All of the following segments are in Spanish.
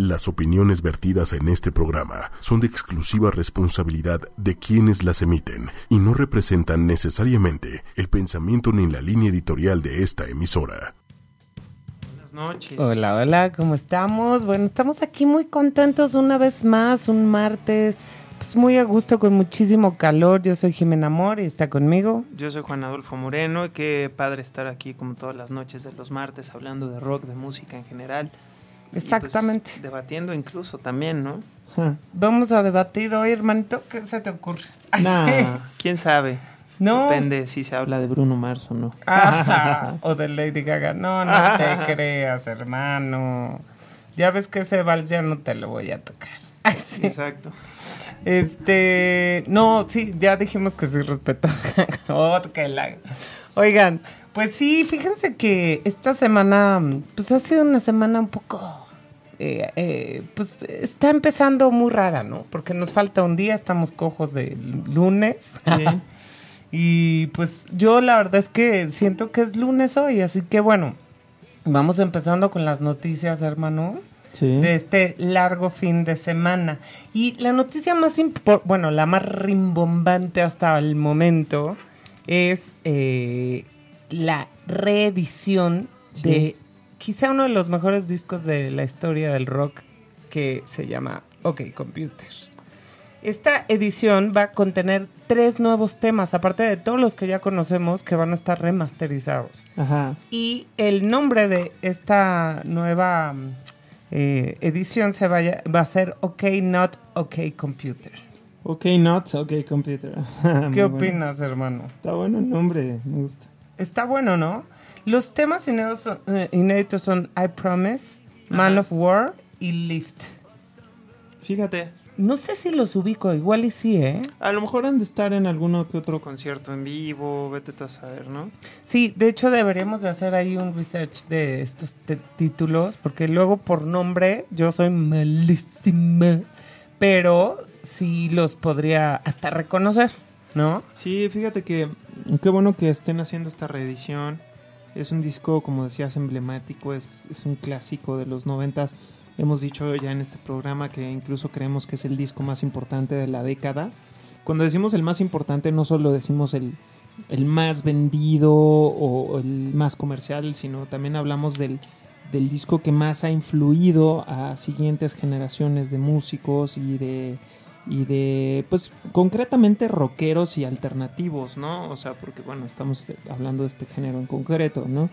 Las opiniones vertidas en este programa son de exclusiva responsabilidad de quienes las emiten y no representan necesariamente el pensamiento ni la línea editorial de esta emisora. Buenas noches. Hola, hola, ¿cómo estamos? Bueno, estamos aquí muy contentos una vez más, un martes, pues muy a gusto, con muchísimo calor. Yo soy Jimena Amor y está conmigo. Yo soy Juan Adolfo Moreno y qué padre estar aquí como todas las noches de los martes hablando de rock, de música en general. Pues, Exactamente. debatiendo incluso también, ¿no? Vamos a debatir hoy, hermanito, ¿qué se te ocurre? Nah, sí. quién sabe. No. Depende si se habla de Bruno Mars o no. Ajá, o de Lady Gaga. No, no Ajá. te creas, hermano. Ya ves que ese vals ya no te lo voy a tocar. Ay, sí. Exacto. Este, no, sí, ya dijimos que sí respeto. oh, que la- Oigan, pues sí, fíjense que esta semana, pues ha sido una semana un poco, eh, eh, pues está empezando muy rara, ¿no? Porque nos falta un día, estamos cojos de lunes. Sí. y pues yo la verdad es que siento que es lunes hoy, así que bueno, vamos empezando con las noticias, hermano Sí. de este largo fin de semana. Y la noticia más importante, bueno, la más rimbombante hasta el momento es eh, la reedición Sí. de quizá uno de los mejores discos de la historia del rock que se llama OK Computer. Esta edición va a contener tres nuevos temas, aparte de todos los que ya conocemos que van a estar remasterizados. Ajá. Y el nombre de esta nueva eh, edición se vaya, va a ser OK Not OK Computer. Ok, not, ok, computer. ¿Qué bueno. opinas, hermano? Está bueno el nombre, me gusta. Está bueno, ¿no? Los temas inéditos son, eh, inéditos son I Promise, Man Ajá. of War y Lift. Fíjate, No sé si los ubico, igual y sí, ¿eh? A lo mejor han de estar en alguno que otro. concierto en vivo, vete a saber, ¿no? Sí, de hecho deberíamos de hacer ahí un research de estos títulos, porque luego por nombre yo soy malísima, pero sí los podría hasta reconocer, ¿no? Sí, fíjate que qué bueno que estén haciendo esta reedición. Es un disco, como decías, emblemático, es, es un clásico de los noventas. Hemos dicho ya en este programa que incluso creemos que es el disco más importante de la década. Cuando decimos el más importante, no solo decimos el, el más vendido o el más comercial, sino también hablamos del, del disco que más ha influido a siguientes generaciones de músicos y de y de pues concretamente rockeros y alternativos, ¿no? O sea, porque bueno, estamos hablando de este género en concreto, ¿no?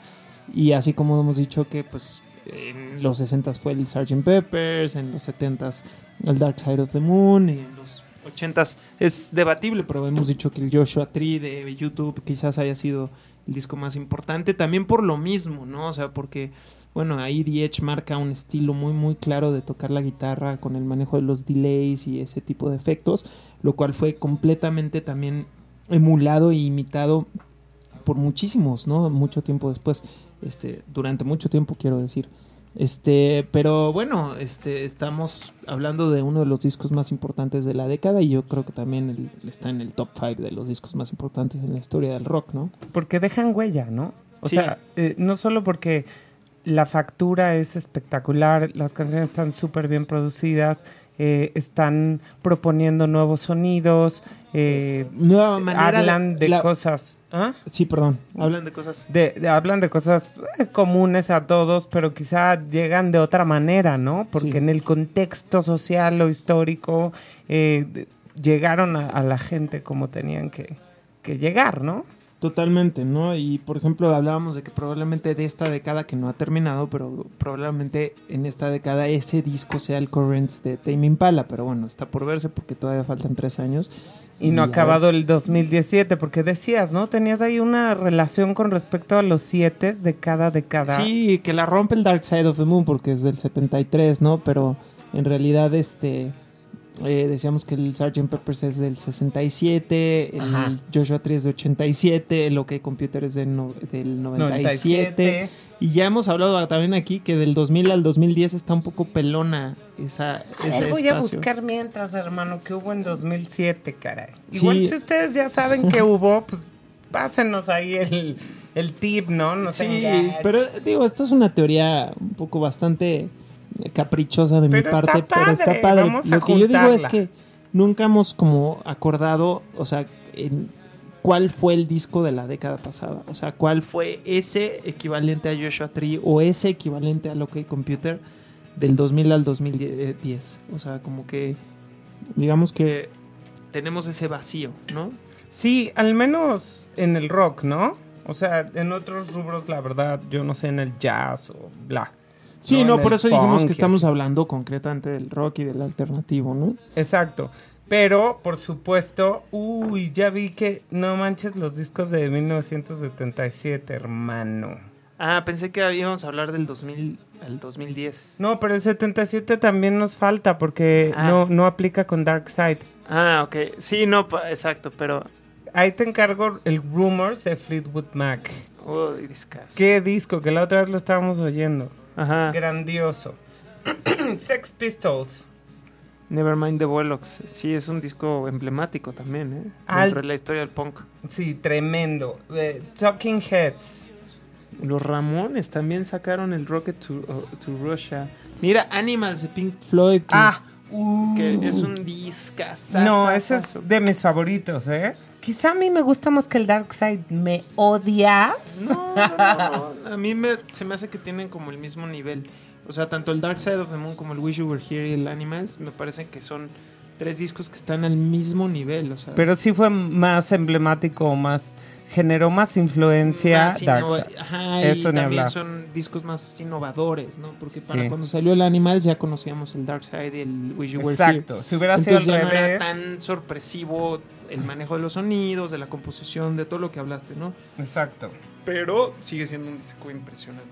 Y así como hemos dicho que pues en los 60 fue el Sgt. Peppers, en los 70s el Dark Side of the Moon, y en los 80s es debatible, pero hemos dicho que el Joshua Tree de YouTube quizás haya sido el disco más importante, también por lo mismo, ¿no? O sea, porque bueno, ahí Edge marca un estilo muy muy claro de tocar la guitarra con el manejo de los delays y ese tipo de efectos, lo cual fue completamente también emulado e imitado por muchísimos, ¿no? Mucho tiempo después, este, durante mucho tiempo quiero decir. Este, pero bueno, este, estamos hablando de uno de los discos más importantes de la década y yo creo que también el- está en el top 5 de los discos más importantes en la historia del rock, ¿no? Porque dejan huella, ¿no? O Sí. sea, eh, no solo porque la factura es espectacular, las canciones están súper bien producidas, eh, están proponiendo nuevos sonidos, eh, Nueva manera hablan de la- cosas... ¿Ah? Sí, perdón. Hablan Hablan de cosas. de, de- hablan de cosas eh, comunes a todos, pero quizá llegan de otra manera, ¿no? Porque Sí. en el contexto social o histórico eh, de- llegaron a, a la gente como tenían que, que llegar, ¿no? Totalmente, ¿no? Y por ejemplo, hablábamos de que probablemente de esta década que no ha terminado, pero probablemente en esta década ese disco sea el Currents de Tame Impala, pero bueno, está por verse porque todavía faltan tres años. Y no a ha acabado el 2017, porque decías, ¿no? Tenías ahí una relación con respecto a los siete de cada década. Sí, que la rompe el Dark Side of the Moon porque es del 73, ¿no? Pero en realidad, este. Eh, decíamos que el Sgt. Peppers es del 67, el Ajá. Joshua Tree es de 87, el OK Computer es del, no- del 97. 97. Y ya hemos hablado también aquí que del 2000 al 2010 está un poco pelona esa, Ay, ese voy a buscar mientras, hermano, que hubo en 2007, caray. Sí. Igual si ustedes ya saben que hubo, pues pásenos ahí el, el tip, ¿no? No Sí, pero digo, esto es una teoría un poco bastante caprichosa de mi Pero parte, pero está padre, vamos a Lo que yo digo es que nunca hemos como acordado, o sea, en cuál fue el disco de la década pasada. O sea, cuál fue ese equivalente a Joshua Tree o ese equivalente al OK Computer del 2000 al 2010. O sea, como que digamos que tenemos ese vacío, ¿no? Sí, al menos en el rock, ¿no? O sea, en otros rubros, la verdad, yo no sé, en el jazz o bla. Sí, No, por el eso dijimos que estamos así. hablando concretamente del rock y del alternativo, ¿no? Exacto. Pero, por supuesto, uy, ya vi que no manches los discos de 1977, hermano. Ah, pensé que íbamos a hablar del 2000 al 2010. No, pero el 77 también nos falta porque Ah. no, no aplica con Dark Side. Ah, ok. Sí, no, pa- exacto, pero... Ahí te encargo el Rumors de Fleetwood Mac. Uy, discas. Qué disco, que la otra vez lo estábamos oyendo. Ajá. Grandioso. Sex Pistols. Nevermind the Bollocks. Sí, es un disco emblemático también, ¿eh? Al- Dentro de la historia del punk. Sí, tremendo. Eh, Talking Heads. Los Ramones también sacaron el Rocket to, uh, to Russia. Mira, Animals de Pink Floyd. que- Que uh. es un discazo. No, ese es de mis favoritos, ¿eh? Quizá a mí me gusta más que el Dark Side. ¿Me odias? No, no. A mí me, se me hace que tienen como el mismo nivel. O sea, tanto el Dark Side of the Moon como el Wish You Were Here y el Animals me parecen que son tres discos que están al mismo nivel. O sea, Pero sí fue más emblemático, más generó más influencia más. Ajá, Eso y ni también hablar. son discos más innovadores, ¿no? Porque Sí. para cuando salió el Animals ya conocíamos el Dark Side y el Wish You Were Exacto. Si hubiera Here. sido al Entonces ya no era revés. tan sorpresivo el manejo de los sonidos, de la composición, de todo lo que hablaste, ¿no? Exacto. Pero sigue siendo un disco impresionante.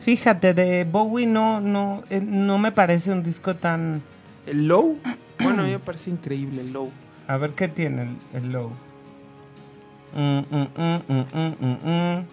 Fíjate, de Bowie no, no, eh, no me parece un disco tan. El Low, bueno, a mí me parece increíble el Low. A ver qué tiene el, el low. Mm, mm, mm, mm.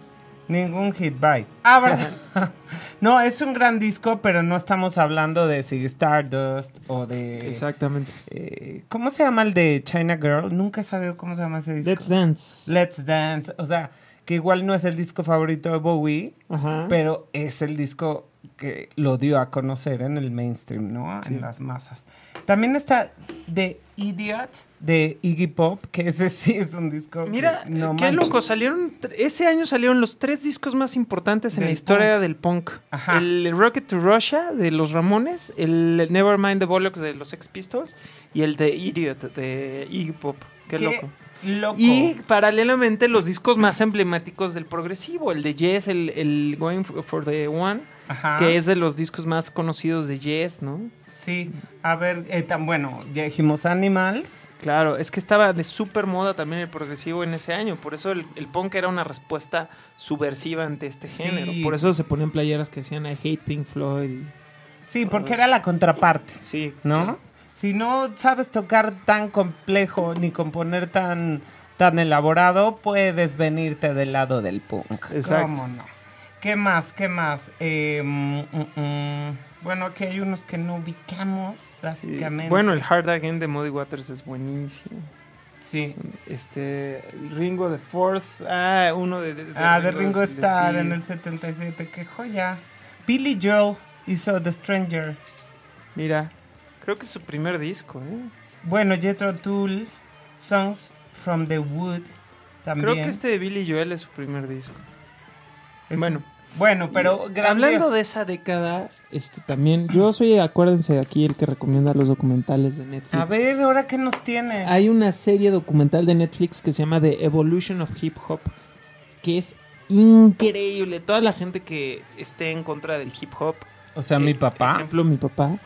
Ningún hit by. Ah, ¿verdad? no, es un gran disco, pero no estamos hablando de Ziggy Stardust o de. Exactamente. eh, ¿Cómo se llama el de China Girl? Nunca he sabido cómo se llama ese disco. Let's Dance. Let's Dance. O sea, que igual no es el disco favorito de Bowie, Ajá. pero es el disco que lo dio a conocer en el mainstream, ¿no? En las masas. También está The Idiot de Iggy Pop, que ese sí es un disco. que Mira, no qué loco, salieron, ese año salieron los tres discos más importantes en Del la historia punk. del punk. Ajá. El Rocket to Russia de los Ramones, el Nevermind the Bollocks de los Sex Pistols y el de Idiot de Iggy Pop. Qué, Qué loco. loco. Y paralelamente los discos más emblemáticos del progresivo, el de Yes, el, el Going for the One, Ajá. que es de los discos más conocidos de Yes, ¿no? Sí, a ver, eh, tan bueno, ya dijimos Animals. Claro, es que estaba de súper moda también el progresivo en ese año, por eso el, el punk era una respuesta subversiva ante este Sí, género. Por eso sí, se sí, ponían playeras que decían I hate Pink Floyd. Sí, porque era la contraparte. Sí, ¿no? Si no sabes tocar tan complejo ni componer tan, tan elaborado, puedes venirte del lado del punk. Exacto. ¿Cómo no? ¿Qué más? ¿Qué más? Eh, mm, mm. Bueno, aquí hay unos que no ubicamos, sí. básicamente. Bueno, el Hard Again de Muddy Waters es buenísimo. sí. Este, Ringo de Fourth, ah, uno de, de- de Ah, de Ringo de- Starr sí. en el 77, qué joya. Billy Joel hizo The Stranger. Mira, creo que es su primer disco, ¿eh? Bueno, Jethro Tull, Songs from the Wood, también. Creo que este de Billy Joel es su primer disco. Es- bueno. Bueno, pero Hablando de esa década, Este también, yo soy, acuérdense, aquí el que recomienda los documentales de Netflix. A ver, ahora qué nos tienes. Hay una serie documental de Netflix que se llama The Evolution of Hip Hop, que es increíble. toda la gente que esté en contra del hip hop, o sea, mi eh, papá. Por ejemplo, mi papá.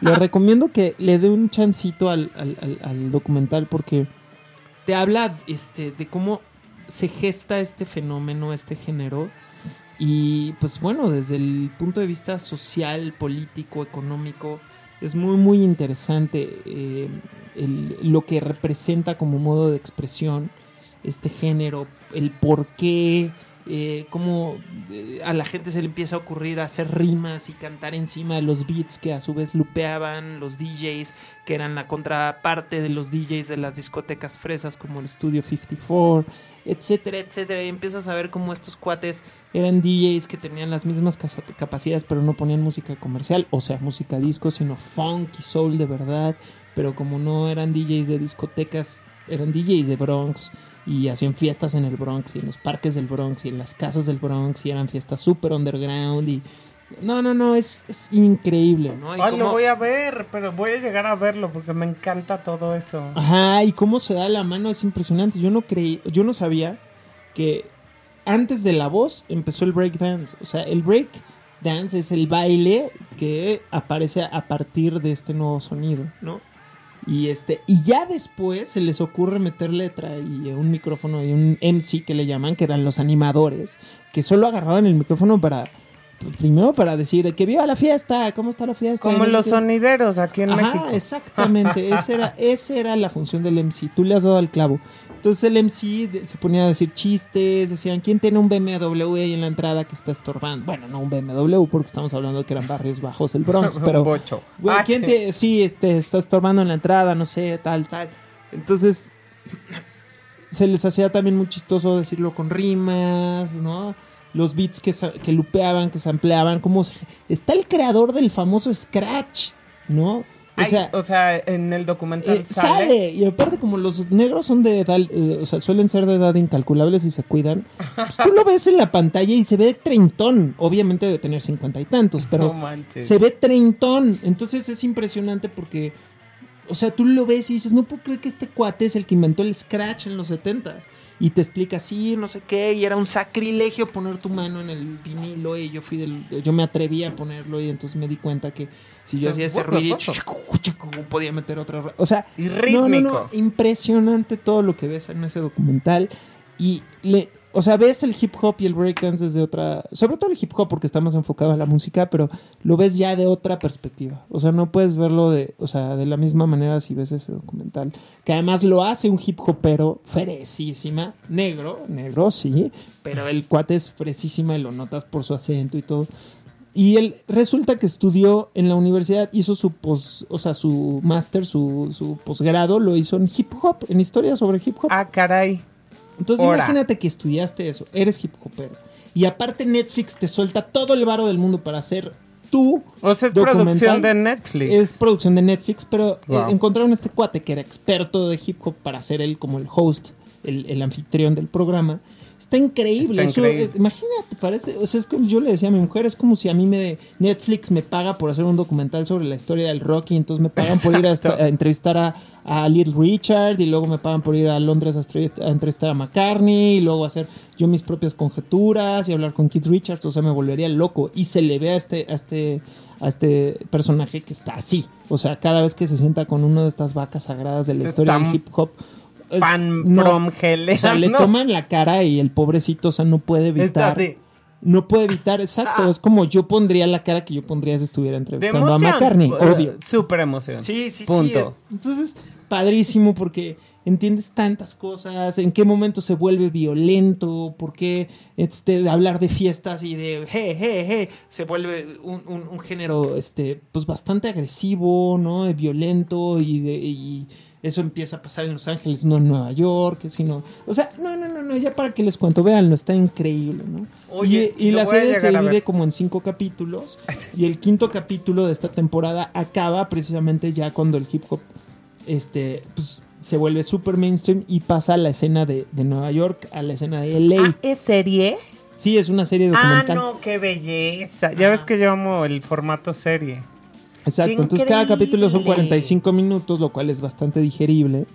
Le recomiendo que le dé un chancito al, al- al- al documental porque te habla este, de cómo se gesta este fenómeno, este género. Y pues bueno, desde el punto de vista social, político, económico, es muy, muy interesante eh, el- lo que representa como modo de expresión este género, el por qué eh, cómo eh, a la gente se le empieza a ocurrir hacer rimas y cantar encima de los beats que a su vez lupeaban los DJs, que eran la contraparte de los DJs de las discotecas fresas como el Studio 54, etcétera, etcétera. Y empiezas a ver cómo estos cuates eran DJs que tenían las mismas capacidades, pero no ponían música comercial, o sea, música disco, sino funk y soul de verdad. Pero como no eran DJs de discotecas, eran DJs de Bronx y hacían fiestas en el Bronx y en los parques del Bronx y en las casas del Bronx y eran fiestas super underground y no, no, no, es, es increíble, ¿no? Ay, cómo- lo voy a ver, pero voy a llegar a verlo porque me encanta todo eso. Ajá, y cómo se da la mano es impresionante. Yo no creí, yo no sabía que antes de la voz empezó el break dance. O sea, el break dance es el baile que aparece a partir de este nuevo sonido, ¿no? Y este, y ya después se les ocurre meter letra y un micrófono y un MC que le llaman, que eran los animadores, que solo agarraban el micrófono para primero para decir que viva la fiesta, cómo está la fiesta. Como los sonideros aquí en Ajá, México. exactamente. Esa era, esa era la función del MC. Tú le has dado al clavo. Entonces el MC se ponía a decir chistes, decían, ¿quién tiene un BMW ahí en la entrada que está estorbando? Bueno, no un BMW, porque estamos hablando de que eran barrios bajos el Bronx, pero... Bocho. Güey, Ah, ¿quién sí. te- sí, este, está estorbando en la entrada, no sé, tal, tal. Entonces, se les hacía también muy chistoso decirlo con rimas, ¿no? Los beats que, que lupeaban, que sampleaban, como está el creador del famoso Scratch, ¿no? O Ay, sea, o sea, en el documental eh, sale. sale. Y aparte, como los negros son de edad, eh, o sea, suelen ser de edad incalculables y se cuidan, pues tú lo ves en la pantalla y se ve treintón. Obviamente debe tener cincuenta y tantos, pero No se ve treintón. Entonces es impresionante porque, o sea, tú lo ves y dices, no puedo creer que este cuate es el que inventó el Scratch en los setentas. Y te explica, sí, no sé qué, y era un sacrilegio poner tu mano en el vinilo, y yo fui del, yo me atreví a ponerlo, y entonces me di cuenta que si yo O sea, hacía ese ruido, podía meter otra... O sea, Y no, no, rítmico. no, impresionante todo lo que ves en ese documental. Y le, o sea, ves el hip hop y el breakdance desde otra, sobre todo el hip hop porque está más enfocado a la música, pero lo ves ya de otra perspectiva. O sea, no puedes verlo de, o sea, de la misma manera si ves ese documental, que además lo hace un hip hopero fresísima, negro, negro, sí, pero el cuate es fresísima y lo notas por su acento y todo. Y él resulta que estudió en la universidad, hizo su pos, o sea, su máster, su, su posgrado, lo hizo en hip hop, en historia sobre hip hop. Ah, caray. Entonces Ora. imagínate que estudiaste eso, eres hip hopero. Y aparte Netflix te suelta todo el varo del mundo para hacer tu O sea, es documental. producción de Netflix. Es producción de Netflix, pero eh, encontraron este cuate que era experto de hip hop para ser él como el host, el, el anfitrión del programa. Está increíble. Está Eso, eh, imagínate, parece, o sea, es como yo le decía a mi mujer, es como si a mí me Netflix me paga por hacer un documental sobre la historia del rock y entonces me pagan por ir a, esta- Exacto. a entrevistar a, a Little Richard y luego me pagan por ir a Londres a, entrevistar a McCartney y luego hacer yo mis propias conjeturas y hablar con Keith Richards, o sea, me volvería loco y se le ve a este a este a este personaje que está así, o sea, cada vez que se sienta con una de estas vacas sagradas de la Está historia del hip hop Pan no, from Helena, o sea, le ¿no? toman la cara y el pobrecito, o sea, no puede Está evitar así. no puede evitar, exacto, Ah. es como yo pondría la cara que yo pondría si estuviera entrevistando a. McCartney, Eh, obvio. Súper emoción. Sí, sí, Punto. sí. es- entonces, padrísimo porque entiendes tantas cosas, en qué momento se vuelve violento, por qué este, de hablar de fiestas y de hey, hey, hey, se vuelve un, un- un género este, pues bastante agresivo, ¿no? Violento y, de- y eso empieza a pasar en Los Ángeles, no en Nueva York, sino, o sea, no, no, no, no, ya para que les cuento, véanlo, está increíble, ¿no? Oye, y la serie se divide como en cinco capítulos y el quinto capítulo de esta temporada acaba precisamente ya cuando el hip hop este pues se vuelve super mainstream y pasa a la escena de, de Nueva York a la escena de LA. Ah, ¿es serie? Sí, es una serie Ah, documental. no, qué belleza. Ya ves que yo amo el formato serie. Exacto. qué Entonces cada capítulo son increíble. 45 minutos, lo cual es bastante digerible.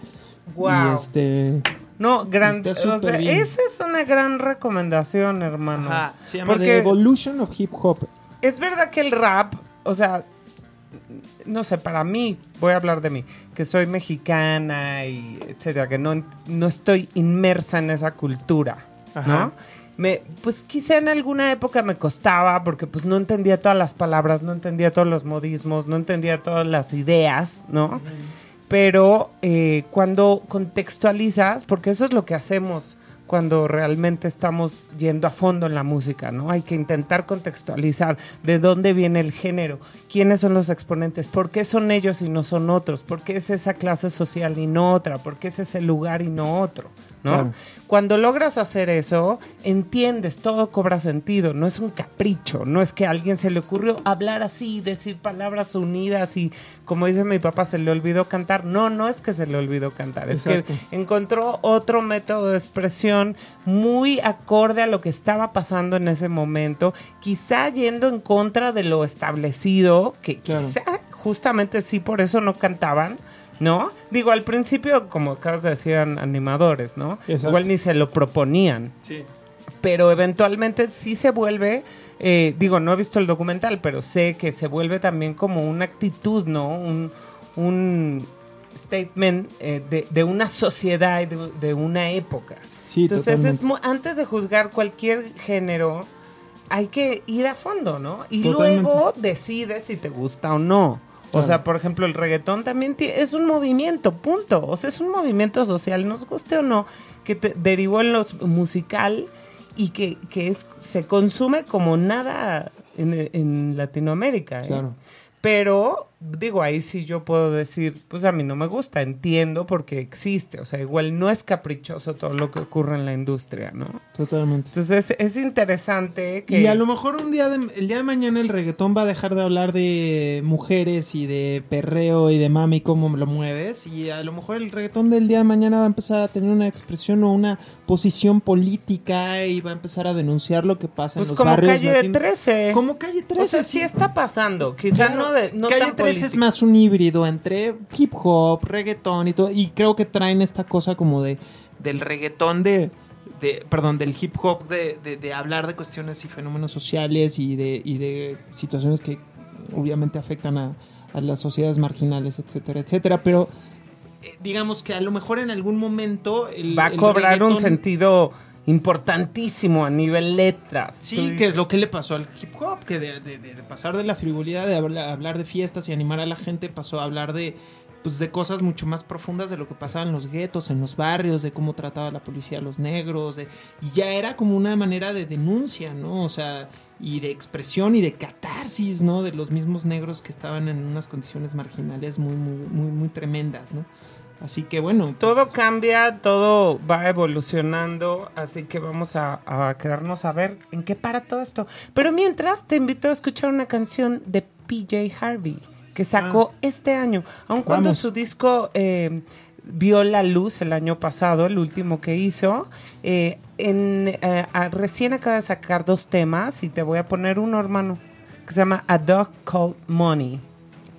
Wow. Y este No, gran, Está o sea, bien. esa es una gran recomendación, hermano. Ajá, se llama Porque- The Evolution of Hip Hop. Es verdad que el rap, o sea, no sé, para mí, voy a hablar de mí, que soy mexicana y etcétera, que no, no estoy inmersa en esa cultura, Ajá. ¿no? Me, pues quizá en alguna época me costaba porque pues no entendía todas las palabras, no entendía todos los modismos, no entendía todas las ideas, ¿no? Pero eh, cuando contextualizas, porque eso es lo que hacemos cuando realmente estamos yendo a fondo en la música, ¿no? Hay que intentar contextualizar de dónde viene el género, quiénes son los exponentes, por qué son ellos y no son otros, por qué es esa clase social y no otra, por qué es ese lugar y no otro. ¿no? Cuando logras hacer eso, entiendes, todo cobra sentido, no es un capricho, no es que a alguien se le ocurrió hablar así, decir palabras unidas y como dice mi papá, se le olvidó cantar. No, no es que se le olvidó cantar, es que encontró otro método de expresión muy acorde a lo que estaba pasando en ese momento, quizá yendo en contra de lo establecido, que quizá justamente sí por eso no cantaban ¿no? Digo, al principio, como acabas de decir, eran animadores, ¿no? Igual ni se lo proponían. Sí. Pero eventualmente sí se vuelve, eh, digo, no he visto el documental, pero sé que se vuelve también como una actitud, ¿no? Un, statement eh, de, una sociedad y de, una época. Sí, Entonces, es antes de juzgar cualquier género, hay que ir a fondo, ¿no? Y luego decides si te gusta o no. O sea, por ejemplo, el reggaetón también es un movimiento, punto. O sea, es un movimiento social, nos guste o no, que derivó en lo musical y que, que es, se consume como nada en, en Latinoamérica. ¿eh? Claro. Pero digo, ahí sí yo puedo decir, pues a mí no me gusta, entiendo porque existe, o sea, igual no es caprichoso todo lo que ocurre en la industria, ¿no? Totalmente. Entonces es interesante que... Y a lo mejor un día, de, el día de mañana el reggaetón va a dejar de hablar de mujeres y de perreo y de mami, cómo lo mueves, y a lo mejor el reggaetón del día de mañana va a empezar a tener una expresión o una posición política y va a empezar a denunciar lo que pasa en pues los como barrios. Calle 13. Como Calle 13. O sea, sí, está pasando, quizá no, de, no Calle 13 es más un híbrido entre hip hop, reggaetón y todo. Y creo que traen esta cosa como de del reggaetón de, de perdón, del hip hop de, de, hablar de cuestiones y fenómenos sociales y de, y de situaciones que obviamente afectan a, a las sociedades marginales, etcétera, etcétera. Pero eh, digamos que a lo mejor en algún momento va a cobrar un sentido importantísimo a nivel letras. Sí, que es lo que le pasó al hip hop, que de, pasar de la frivolidad de hablar, de fiestas y animar a la gente, pasó a hablar de, pues, de cosas mucho más profundas de lo que pasaba en los guetos, en los barrios, de cómo trataba la policía a los negros, de, y ya era como una manera de denuncia, ¿no? O sea, y de expresión y de catarsis, ¿no? De los mismos negros que estaban en unas condiciones marginales muy, muy, muy, muy tremendas, ¿no? Así que bueno. Pues todo cambia, todo va evolucionando, así que vamos a, quedarnos a ver en qué para todo esto. Pero mientras, te invito a escuchar una canción de PJ Harvey que sacó ah. este año, aun cuando su disco eh, vio la luz el año pasado, el último que hizo. Eh, en, eh, recién acaba de sacar dos temas y te voy a poner uno, hermano, que se llama A Dog Called Money.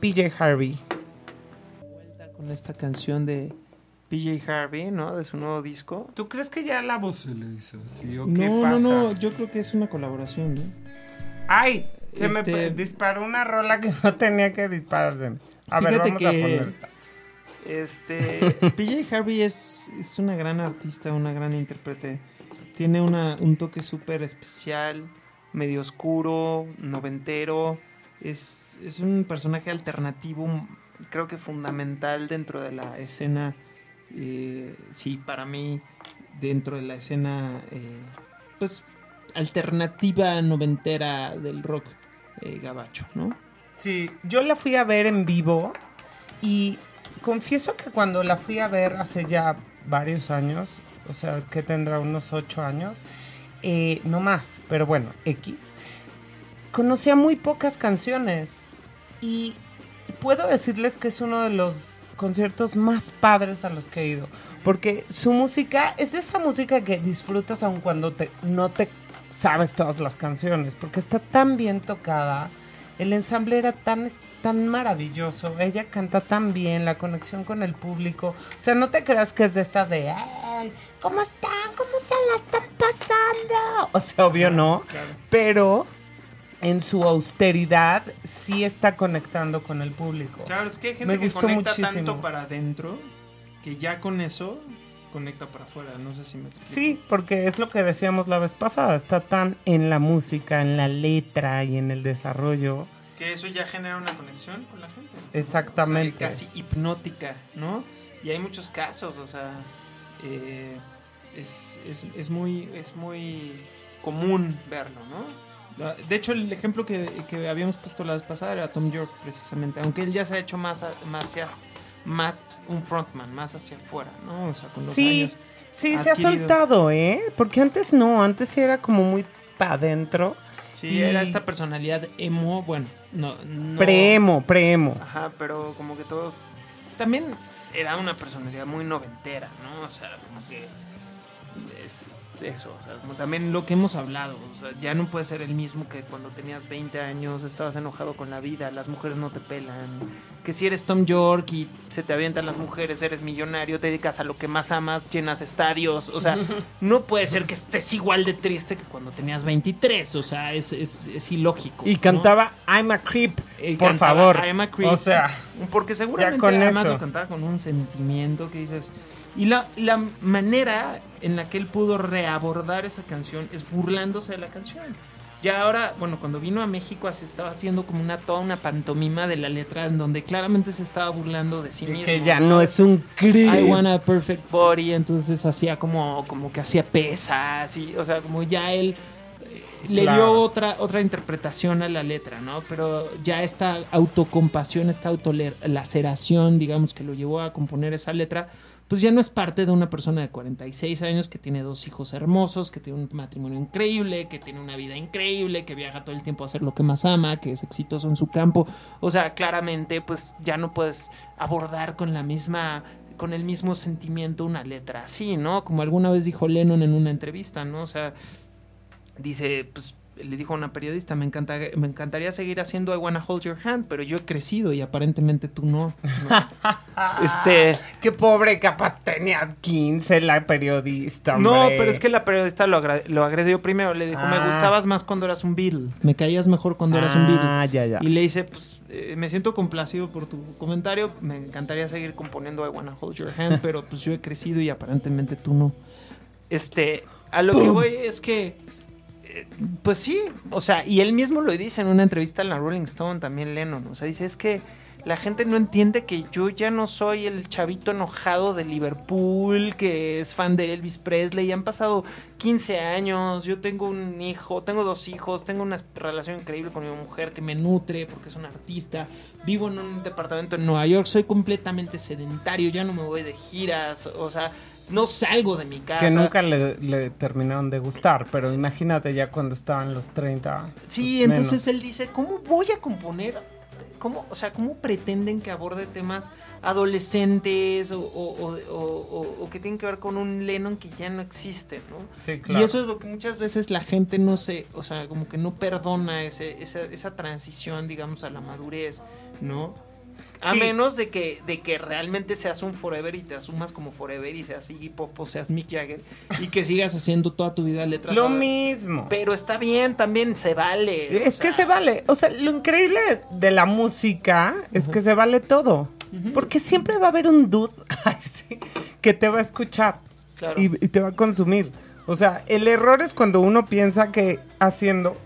PJ Harvey con esta canción de PJ Harvey, ¿no? De su nuevo disco. ¿Tú crees que ya la voz se le hizo así o no, qué pasa? No, no, yo creo que es una colaboración, ¿no? ¡Ay! Se me este, disparó una rola que no tenía que dispararse. A ver, vamos que... a poner. Este, PJ Harvey es, es una gran artista, una gran intérprete. Tiene una, un toque súper especial, medio oscuro, noventero. Es, es un personaje alternativo creo que fundamental dentro de la escena, eh, sí, para mí, dentro de la escena, eh, pues, alternativa noventera del rock eh, gabacho, ¿no? Sí, yo la fui a ver en vivo y confieso que cuando la fui a ver hace ya varios años, o sea, que tendrá unos ocho años, no más, pero bueno, X, conocía muy pocas canciones y puedo decirles que es uno de los conciertos más padres a los que he ido. Porque su música es de esa música que disfrutas aun cuando te, no te sabes todas las canciones. Porque está tan bien tocada. El ensamble era tan, tan maravilloso. Ella canta tan bien. La conexión con el público. O sea, no te creas que es de estas de. ¡Ay! ¿Cómo están? ¿Cómo se la están pasando? O sea, obvio no. Pero en su austeridad sí está conectando con el público. Claro, es que hay gente que conecta tanto para adentro que ya con eso conecta para afuera, no sé si me explico. Sí, porque es lo que decíamos la vez pasada, está tan en la música, en la letra y en el desarrollo. Que eso ya genera una conexión con la gente. Exactamente. casi hipnótica, ¿no? Y hay muchos casos, o sea, eh, es, es, es muy, es muy común verlo, ¿no? De hecho, el ejemplo que, que habíamos puesto la vez pasada era Tom York, precisamente. Aunque él ya se ha hecho más, más, hacia- más un frontman, más hacia afuera, ¿no? O sea, con los Sí, años. sí, se ha soltado, ¿eh? Porque antes no, antes sí era como muy para adentro. Sí, Y- era esta personalidad emo, bueno, no... no Preemo, preemo. Ajá, pero como que todos... También era una personalidad muy noventera, ¿no? O sea, como que... Es eso, o sea, como también lo que hemos hablado, o sea, ya no puede ser el mismo que cuando tenías 20 años, estabas enojado con la vida, las mujeres no te pelan, que si eres Tom York y se te avientan las mujeres, eres millonario, te dedicas a lo que más amas, llenas estadios, o sea, no puede ser que estés igual de triste que cuando tenías 23, o sea, es, es, es ilógico. Y ¿no? cantaba I'm a creep, por cantaba favor. I'm a creep. O sea, Porque seguramente además eso. lo cantaba con un sentimiento que dices. Y la, la manera en la que él pudo reabordar esa canción es burlándose de la canción. Ya ahora, bueno, cuando vino a México se estaba haciendo como una toda una pantomima de la letra en donde claramente se estaba burlando de sí mismo. que ya no es un creep. I want a perfect body, entonces hacía como, como que hacía pesas, y, o sea, como ya él eh, le Claro. dio otra, otra interpretación a la letra, ¿no? Pero ya esta autocompasión, esta autolaceración, digamos, que lo llevó a componer esa letra, pues ya no es parte de una persona de 46 años que tiene dos hijos hermosos, que tiene un matrimonio increíble, que tiene una vida increíble, que viaja todo el tiempo a hacer lo que más ama, que es exitoso en su campo. O sea, claramente, pues ya no puedes abordar con la misma con el mismo sentimiento una letra así, ¿no? Como alguna vez dijo Lennon en una entrevista, ¿no? O sea, dice, pues le dijo a una periodista, me, encanta, me encantaría seguir haciendo I Wanna Hold Your Hand, pero yo he crecido y aparentemente tú no. ¿no? este, Qué pobre, capaz tenía 15 la periodista. no, hombre. pero es que la periodista lo, agredió primero, le dijo, me Ah. gustabas más cuando eras un Beatle, me caías mejor cuando eras un Beatle. Ah, ya, ya. Y le dice, pues eh, me siento complacido por tu comentario, me encantaría seguir componiendo I Wanna Hold Your Hand, pero pues yo he crecido y aparentemente tú no. Este, a lo que voy es que, pues sí, o sea, y él mismo lo dice en una entrevista en la Rolling Stone, también Lennon, o sea, dice, es que la gente no entiende que yo ya no soy el chavito enojado de Liverpool que es fan de Elvis Presley. Han pasado 15 años, yo tengo un hijo, tengo dos hijos, tengo una relación increíble con mi mujer que me nutre porque es una artista. Vivo en un departamento en Nueva York, soy completamente sedentario, ya no me voy de giras, o sea, no salgo de mi casa. Que nunca le, le terminaron de gustar, pero imagínate ya cuando estaban los 30. Sí, pues, entonces él dice, ¿cómo voy a componer? ¿Cómo, o sea, ¿cómo pretenden que aborde temas adolescentes o, o- o- o- que tienen que ver con un Lennon que ya no existe, ¿no? Sí, Y eso es lo que muchas veces la gente no se, o sea, como que no perdona ese, esa, esa transición, digamos, a la madurez, ¿no? A Sí. menos de que, de que realmente seas un forever y te asumas como forever y seas Iggy Pop o seas Mick Jagger y que sigas haciendo toda tu vida letras. Lo mismo. Pero está bien, también se vale. Es que sea, se vale. O sea, lo increíble de la música es que se vale todo. Porque siempre va a haber un dude que te va a escuchar Claro. y, y te va a consumir. O sea, el error es cuando uno piensa que haciendo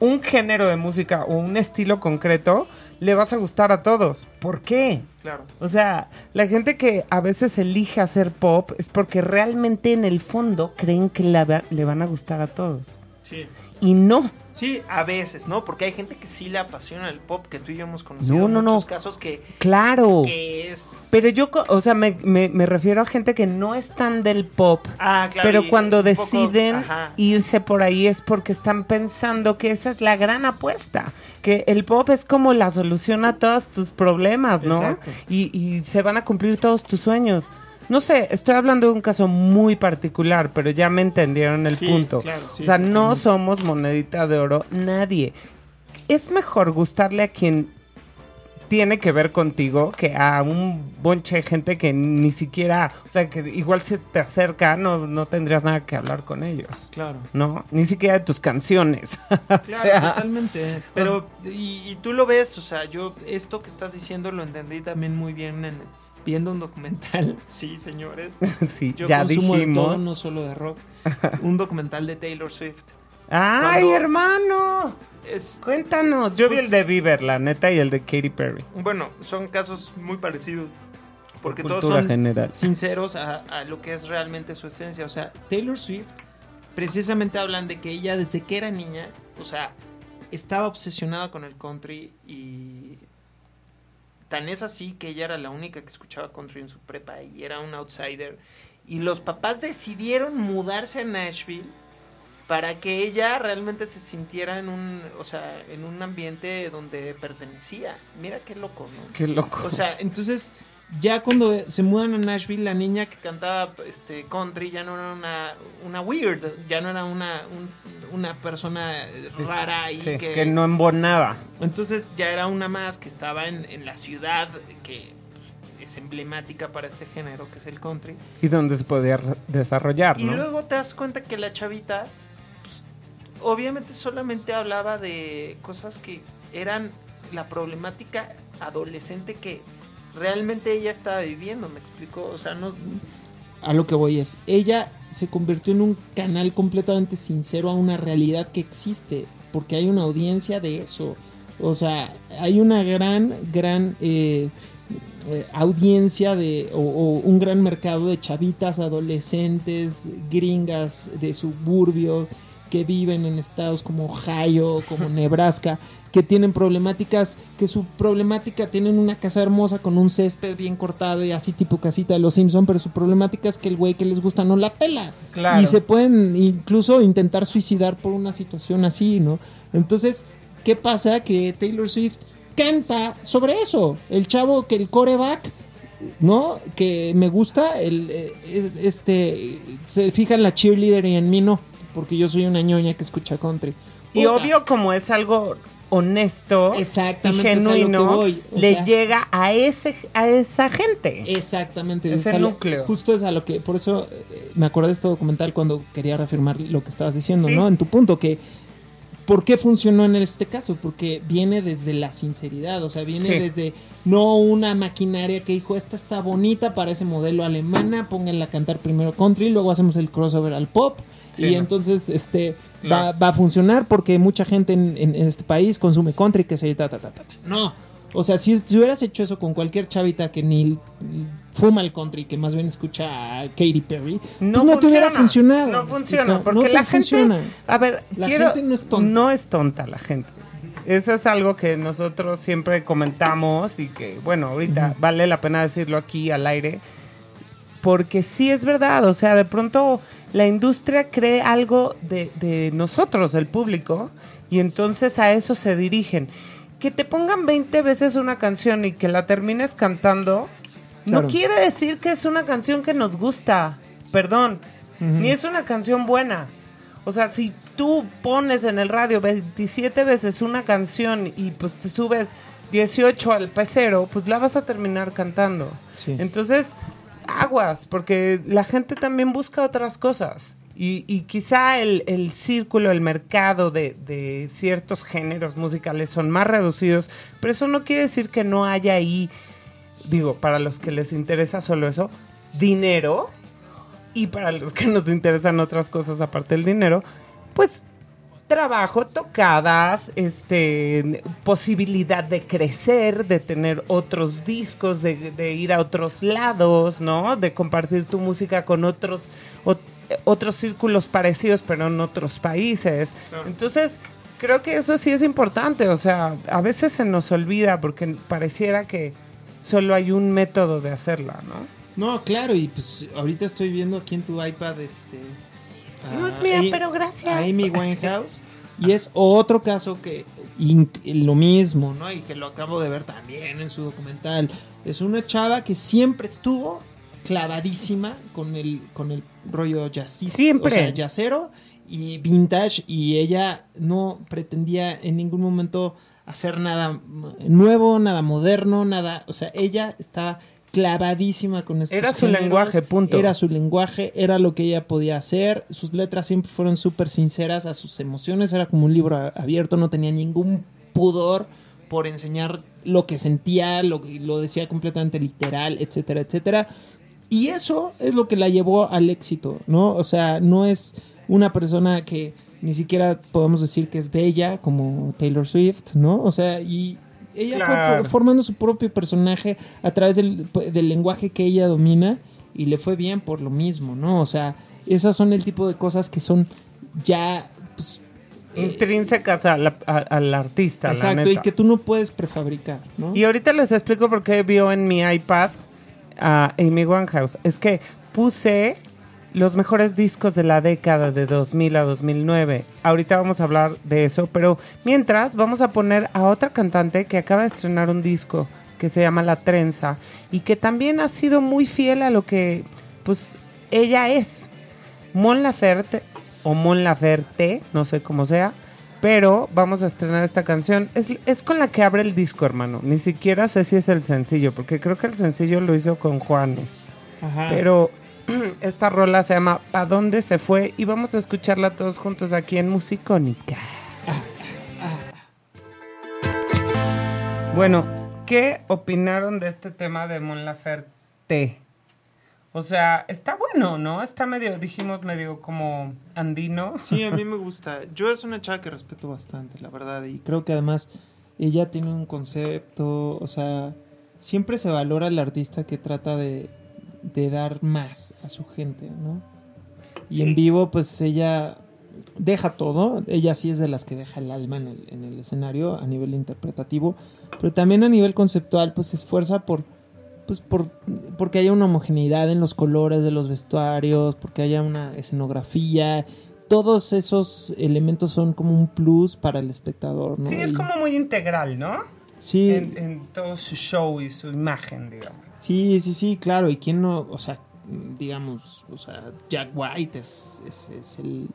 un género de música o un estilo concreto le vas a gustar a todos. ¿Por qué? Claro. O sea, la gente que a veces elige hacer pop es porque realmente en el fondo creen que la le van a gustar a todos. Sí. Y no. Sí, a veces, ¿no? Porque hay gente que sí le apasiona el pop, que tú y yo hemos conocido No, no, muchos no. casos que, Claro. que es... Pero yo, o sea, me, me- me refiero a gente que no es tan del pop. Ah, claro. pero cuando poco- deciden irse por ahí es porque están pensando que esa es la gran apuesta, que el pop es como la solución a todos tus problemas, ¿no? Exacto. Y, y se van a cumplir todos tus sueños. No sé, estoy hablando de un caso muy particular, pero ya me entendieron el Sí, punto. claro, sí, o sea, no somos monedita de oro nadie. Es mejor gustarle a quien tiene que ver contigo que a un bonche de gente que ni siquiera, o sea, que igual se te acerca, no, no tendrías nada que hablar con ellos, Claro. ¿no? Ni siquiera de tus canciones. o Claro, sea, totalmente. Pero, y, y tú lo ves, o sea, yo esto que estás diciendo lo entendí también muy bien en, viendo un documental. Sí, señores. sí, Yo ya consumo de dijimos. todo, no solo de rock. Un documental de Taylor Swift. ¡Ay, Cuando- hermano! Es, Cuéntanos. Yo vi Pues- el de Bieber, la neta, y el de Katy Perry. bueno, son casos muy parecidos. porque todos Cultura son general. sinceros a, a lo que es realmente su esencia. O sea, Taylor Swift precisamente hablan de que ella desde que era niña, o sea, estaba obsesionada con el country y tan es así que ella era la única que escuchaba country en su prepa y era un outsider. Y los papás decidieron mudarse a Nashville para que ella realmente se sintiera en un, o sea, en un ambiente donde pertenecía. Mira qué loco, ¿no? Qué loco. O sea, entonces ya cuando se mudan a Nashville, la niña que cantaba este country ya no era una, una weird, ya no era una, un- una persona rara y Sí, que, que no embonaba. entonces ya era una más que estaba en, en la ciudad que pues, es emblemática para este género que es el country. Y donde se podía desarrollar, Y ¿no? luego te das cuenta que la chavita, pues, obviamente solamente hablaba de cosas que eran la problemática adolescente que realmente ella estaba viviendo, me explicó, o sea, no... A lo que voy es, ella se convirtió en un canal completamente sincero a una realidad que existe, porque hay una audiencia de eso. O sea, hay una gran, gran eh, eh, audiencia de, o un gran mercado de chavitas, adolescentes, gringas de suburbios que viven en estados como Ohio, como Nebraska, que tienen problemáticas, que su problemática tienen una casa hermosa con un césped bien cortado y así tipo casita de los Simpson, pero su problemática es que el güey que les gusta no la pela. Claro. Y se pueden incluso intentar suicidar por una situación así, ¿no? Entonces, ¿qué pasa? Que Taylor Swift canta sobre eso. El chavo que el coreback, ¿no? Que me gusta, el, eh, es- este, se fija en la cheerleader y en mí no, porque yo soy una ñoña que escucha country. Y obvio, como es algo honesto y Exactamente, es a lo que genuino, voy, le sea- llega a ese a esa gente. Exactamente. Ese es lo- núcleo. Justo es a lo que, por eso eh, me acordé de este documental cuando quería reafirmar lo que estabas diciendo, Sí. ¿no? En tu punto, que ¿por qué funcionó en este caso? Porque viene desde la sinceridad, o sea, viene Sí. desde no una maquinaria que dijo, esta está bonita para ese modelo alemana, pónganla a cantar primero country, luego hacemos el crossover al pop. Sí, y no. entonces este Claro. va, va a funcionar porque mucha gente en, en- en este país consume country que se ta, ta, ta, ta, ta. No. O sea, si, si hubieras hecho eso con cualquier chavita que ni fuma el country, que más bien escucha a Katy Perry, No, pues no te hubiera funciona. funcionado. No ¿me funciona, porque No te la gente. A ver, La quiero- gente no es tonta. No es tonta la gente. Eso es algo que nosotros siempre comentamos y que, bueno, ahorita vale la pena decirlo aquí al aire. Porque sí es verdad, o sea, de pronto la industria cree algo de, de nosotros, el público, y entonces a eso se dirigen. Que te pongan 20 veces una canción y que la termines cantando, Claro. no quiere decir que es una canción que nos gusta, perdón, ni es una canción buena. O sea, si tú pones en el radio 27 veces una canción y pues te subes 18 al pecero, pues la vas a terminar cantando. Sí. Entonces, aguas, porque la gente también busca otras cosas. Y, y quizá el, el círculo, el mercado de, de ciertos géneros musicales son más reducidos, pero eso no quiere decir que no haya ahí, digo, para los que les interesa solo eso, dinero y para los que nos interesan otras cosas aparte del dinero, pues trabajo, tocadas, este, posibilidad de crecer, de tener otros discos, de, de ir a otros lados, ¿no? De compartir tu música con otros, ot- otros círculos parecidos, pero en otros países. Entonces, creo que eso sí es importante. O sea, a veces se nos olvida porque pareciera que solo hay un método de hacerla, ¿no? No, claro, y pues ahorita estoy viendo aquí en tu iPad este. No a es mía, pero gracias. A Amy Winehouse. Y es otro caso que in- lo mismo, ¿no? Y que lo acabo de ver también en su documental. Es una chava que siempre estuvo clavadísima con el, con el rollo jazzista. Siempre. O sea, jazzero y vintage. Y ella no pretendía en ningún momento hacer nada nuevo, nada moderno, nada. O sea, ella estaba clavadísima con estos Era su géneros. lenguaje, punto. Era su lenguaje, era lo que ella podía hacer. Sus letras siempre fueron súper sinceras a sus emociones. Era como un libro abierto, no tenía ningún pudor por enseñar lo que sentía, lo, que- lo decía completamente literal, etcétera, etcétera. Y eso es lo que la llevó al éxito, ¿no? O sea, no es una persona que ni siquiera podemos decir que es bella como Taylor Swift, ¿no? O sea, y ella Claro. fue formando su propio personaje a través del, del lenguaje que ella domina y le fue bien por lo mismo, ¿no? O sea, esas son el tipo de cosas que son ya, pues, Intrínsecas a la- a- al artista. la exacto, y que tú no puedes prefabricar, ¿no? Y ahorita les explico por qué vio en mi iPad a Amy Winehouse. Es que puse los mejores discos de la década de 2000 a 2009. Ahorita vamos a hablar de eso, pero mientras vamos a poner a otra cantante que acaba de estrenar un disco que se llama La Trenza y que también ha sido muy fiel a lo que pues ella es. Mon Laferte o Mon Laferte, no sé cómo sea, pero vamos a estrenar esta canción. Es, es con la que abre el disco, hermano. Ni siquiera sé si es el sencillo, porque creo que el sencillo lo hizo con Juanes. Ajá. Pero esta rola se llama ¿Pa dónde se fue? Y vamos a escucharla todos juntos aquí en Musicónica. Bueno, ¿qué opinaron de este tema de Mon Laferte? O sea, está bueno, ¿no? Está medio, dijimos, medio como andino. Sí, a mí me gusta. Yo es una chava que respeto bastante, la verdad. Y creo que además ella tiene un concepto, o sea, siempre se valora el artista que trata de, de dar más a su gente, ¿no? Y Sí. en vivo, pues ella deja todo. Ella sí es de las que deja el alma en el, en el escenario a nivel interpretativo. Pero también a nivel conceptual, pues se esfuerza por pues por porque haya una homogeneidad en los colores de los vestuarios, porque haya una escenografía, todos esos elementos son como un plus para el espectador, ¿no? Sí, es como muy integral, ¿no? Sí, En, en todo su show y su imagen, digamos. sí, sí, sí, claro, y quién no, o sea, digamos, o sea, Jack White es, es, es el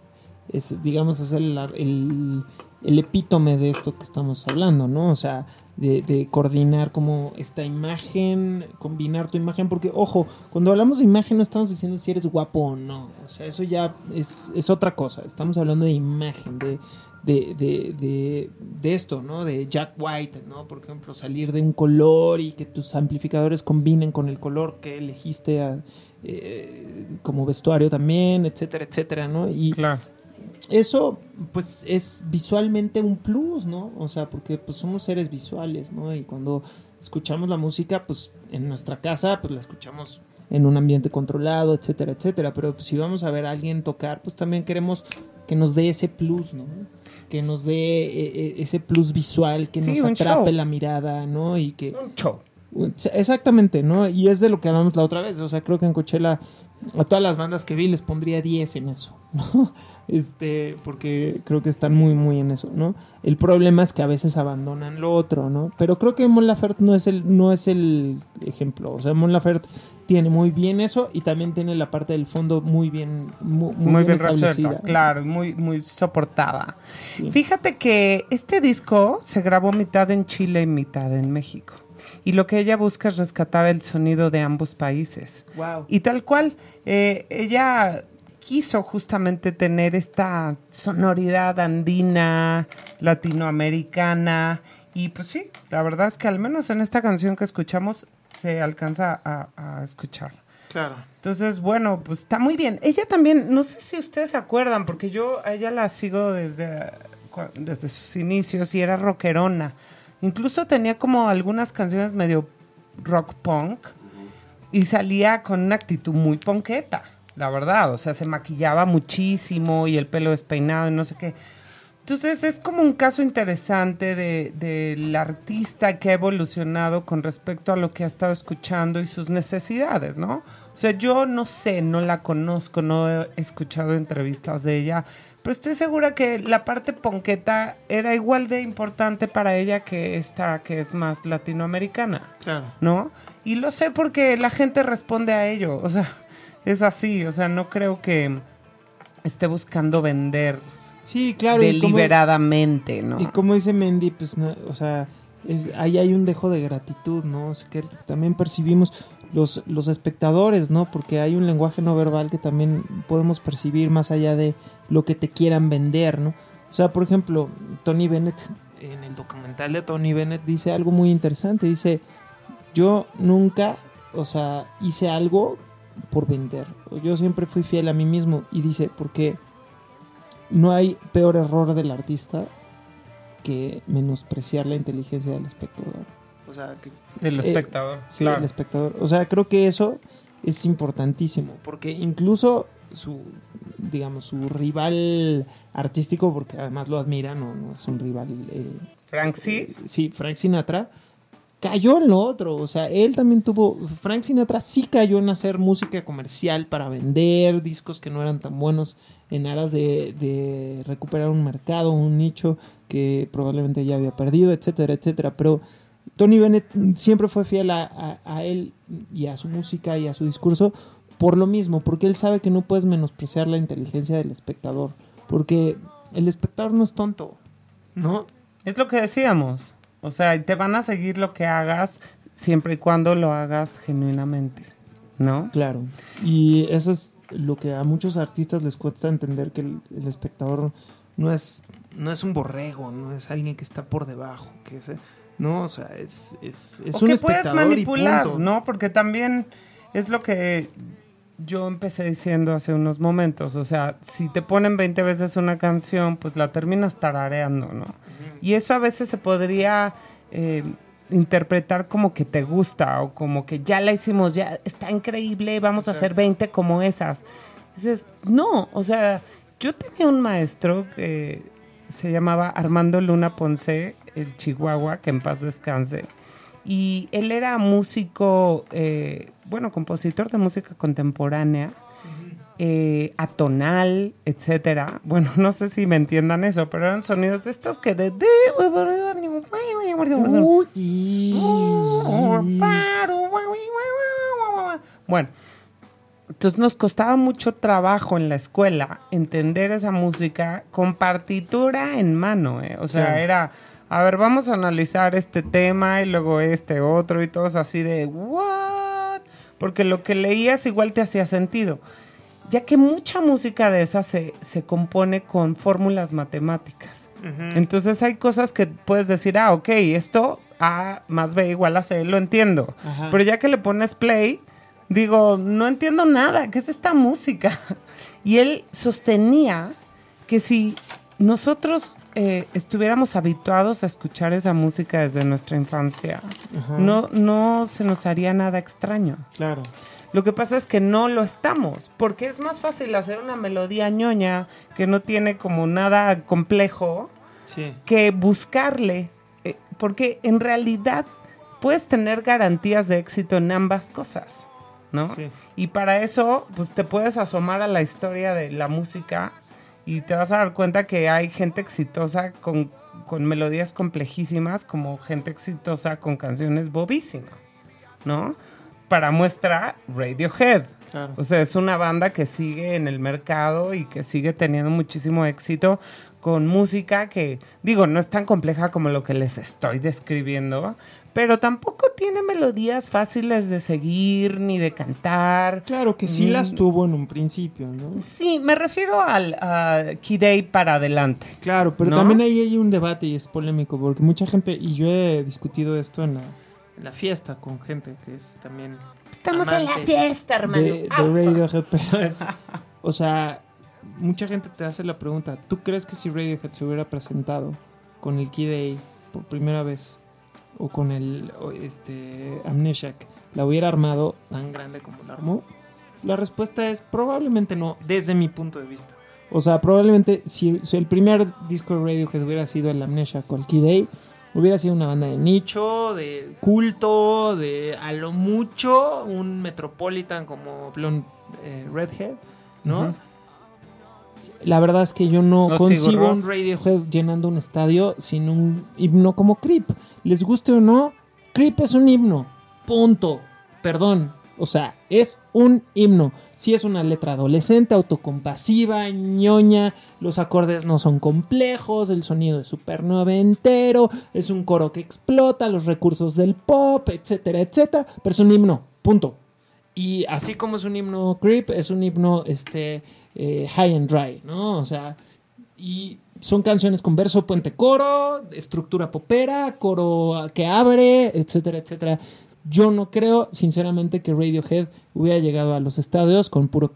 es, digamos, es el, el, el epítome de esto que estamos hablando, ¿no? O sea, de, de coordinar como esta imagen, combinar tu imagen, porque, ojo, cuando hablamos de imagen no estamos diciendo si eres guapo o no, o sea, eso ya es, es otra cosa, estamos hablando de imagen, de, de, de, de, de esto, ¿no? De Jack White, ¿no? Por ejemplo, salir de un color y que tus amplificadores combinen con el color que elegiste a- eh, como vestuario también, etcétera, etcétera, ¿no? Y Claro. eso pues es visualmente un plus, ¿no? O sea, porque pues somos seres visuales, ¿no? Y cuando escuchamos la música, pues en nuestra casa, pues la escuchamos en un ambiente controlado, etcétera, etcétera. Pero pues, si vamos a ver a alguien tocar, pues también queremos que nos dé ese plus, ¿no? Que nos dé eh, eh, ese plus visual, que Sí, nos atrape show. la mirada, ¿no? Y que Un show. Exactamente, ¿no? Y es de lo que hablamos la otra vez. O sea, creo que en Coachella a todas las bandas que vi les pondría 10 en eso, ¿no? Este, porque creo que están muy, muy en eso, ¿no? El problema es que a veces abandonan lo otro, ¿no? Pero creo que Mon Laferte no es el, no es el ejemplo. O sea, Mon Laferte tiene muy bien eso y también tiene la parte del fondo muy bien, muy, muy Muy, bien, resuelta, claro, muy, muy soportada. Sí. Fíjate que este disco se grabó mitad en Chile y mitad en México. Y lo que ella busca es rescatar el sonido de ambos países. Wow. Y tal cual, eh, ella quiso justamente tener esta sonoridad andina, latinoamericana. Y pues sí, la verdad es que al menos en esta canción que escuchamos se alcanza a, a escuchar. Claro. Entonces, bueno, pues está muy bien. Ella también, no sé si ustedes se acuerdan, porque yo a ella la sigo desde, desde sus inicios y era rockerona. Incluso tenía como algunas canciones medio rock punk y salía con una actitud muy ponqueta, la verdad. O sea, se maquillaba muchísimo y el pelo despeinado y no sé qué. Entonces es como un caso interesante de- del artista que ha evolucionado con respecto a lo que ha estado escuchando y sus necesidades, ¿no? O sea, yo no sé, no la conozco, no he escuchado entrevistas de ella, pero estoy segura que la parte ponqueta era igual de importante para ella que esta que es más latinoamericana. Claro. ¿no? Y lo sé porque la gente responde a ello, o sea, es así, o sea, no creo que esté buscando vender Sí, claro. y como- deliberadamente, ¿no? Y como dice Mendy, pues, no, o sea, es, ahí hay un dejo de gratitud, ¿no? O sea, que también percibimos los, los espectadores, ¿no? Porque hay un lenguaje no verbal que también podemos percibir más allá de lo que te quieran vender, ¿no? O sea, por ejemplo, Tony Bennett, en el documental de Tony Bennett, dice algo muy interesante. Dice, yo nunca, o sea, hice algo por vender. Yo siempre fui fiel a mí mismo. Y dice, porque no hay peor error del artista que menospreciar la inteligencia del espectador. O sea, que Del Eh, espectador. Sí, claro. el espectador. O sea, creo que eso es importantísimo, porque incluso su, digamos, su rival artístico, porque además lo admira, no, no es un rival. eh, Frank, sí. sí, Frank Sinatra, cayó en lo otro. O sea, él también tuvo. Frank Sinatra sí cayó en hacer música comercial para vender discos que no eran tan buenos en aras de, de recuperar un mercado, un nicho que probablemente ya había perdido, etcétera, etcétera. Pero Tony Bennett siempre fue fiel a, a- a él y a su música y a su discurso por lo mismo, porque él sabe que no puedes menospreciar la inteligencia del espectador, porque el espectador no es tonto, ¿no? Es lo que decíamos. O sea, te van a seguir lo que hagas siempre y cuando lo hagas genuinamente. ¿No? Claro. Y eso es lo que a muchos artistas les cuesta entender que el, el espectador no es, no es un borrego, no es alguien que está por debajo, que es, no, o sea, es, es, es o un que puedes manipular. ¿no? Porque también es lo que yo empecé diciendo hace unos momentos. O sea, si te ponen 20 veces una canción, pues la terminas tarareando, ¿no? Y eso a veces se podría eh, interpretar como que te gusta o como que ya la hicimos, ya está increíble, vamos a hacer 20 como esas. Dices, no, o sea, yo tenía un maestro que se llamaba Armando Luna Ponce, el Chihuahua, que en paz descanse. Y él era músico, eh, bueno, compositor de música contemporánea, eh, atonal, etcétera. Bueno, no sé si me entiendan eso, pero eran sonidos de estos que de... Bueno, entonces nos costaba mucho trabajo en la escuela entender esa música con partitura en mano, ¿eh? O sea, Claro. era, a ver, vamos a analizar este tema y luego este otro y todos así de, ¿what? Porque lo que leías igual te hacía sentido. Ya que mucha música de esa se, se compone con fórmulas matemáticas. Entonces hay cosas que puedes decir, ah, ok, esto A más B igual a C, lo entiendo. Ajá. Pero ya que le pones play, digo, no entiendo nada, ¿qué es esta música? Y él sostenía que si nosotros eh, estuviéramos habituados a escuchar esa música desde nuestra infancia, Ajá. no, no se nos haría nada extraño. Claro. Lo que pasa es que no lo estamos, porque es más fácil hacer una melodía ñoña que no tiene como nada complejo Sí. que buscarle, eh, porque en realidad puedes tener garantías de éxito en ambas cosas, ¿no? Sí. Y para eso, pues te puedes asomar a la historia de la música y te vas a dar cuenta que hay gente exitosa con, con melodías complejísimas, como gente exitosa con canciones bobísimas, ¿no? Para muestra, Radiohead. Claro. O sea, es una banda que sigue en el mercado y que sigue teniendo muchísimo éxito con música que, digo, no es tan compleja como lo que les estoy describiendo, pero tampoco tiene melodías fáciles de seguir ni de cantar. Claro que sí las tuvo en un principio, ¿no? Sí, me refiero al a Key Day para adelante. Claro, pero ¿No? también ahí hay un debate y es polémico porque mucha gente, y yo he discutido esto en la, en la fiesta con gente que es también Estamos en la fiesta, hermano. de, de Radiohead, pero es, o sea, mucha gente te hace la pregunta, ¿tú crees que si Radiohead se hubiera presentado con el Key Day por primera vez o con el este Amnesiac, la hubiera armado tan grande como la armó? La respuesta es probablemente no, desde mi punto de vista. O sea, probablemente si, el primer disco de Radiohead hubiera sido el Amnesia el Key Day, hubiera sido una banda de nicho, de culto, de a lo mucho un Metropolitan como Blonde eh, Redhead, ¿no? La verdad es que yo no No concibo un. Radiohead llenando un estadio sin un himno como Creep. Les guste o no, Creep es un himno. Punto. Perdón. O sea, es un himno. Si es una letra adolescente, autocompasiva, ñoña, los acordes no son complejos, el sonido es súper noventero, es un coro que explota los recursos del pop, etcétera, etcétera. Pero es un himno. Punto. Y así como es un himno creep, es un himno este, eh, high and dry, ¿no? O sea, y son canciones con verso, puente, coro, estructura popera, coro que abre, etcétera, etcétera. Yo no creo, sinceramente, que Radiohead hubiera llegado a los estadios con puro...